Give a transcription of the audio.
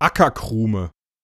Ackerkrume.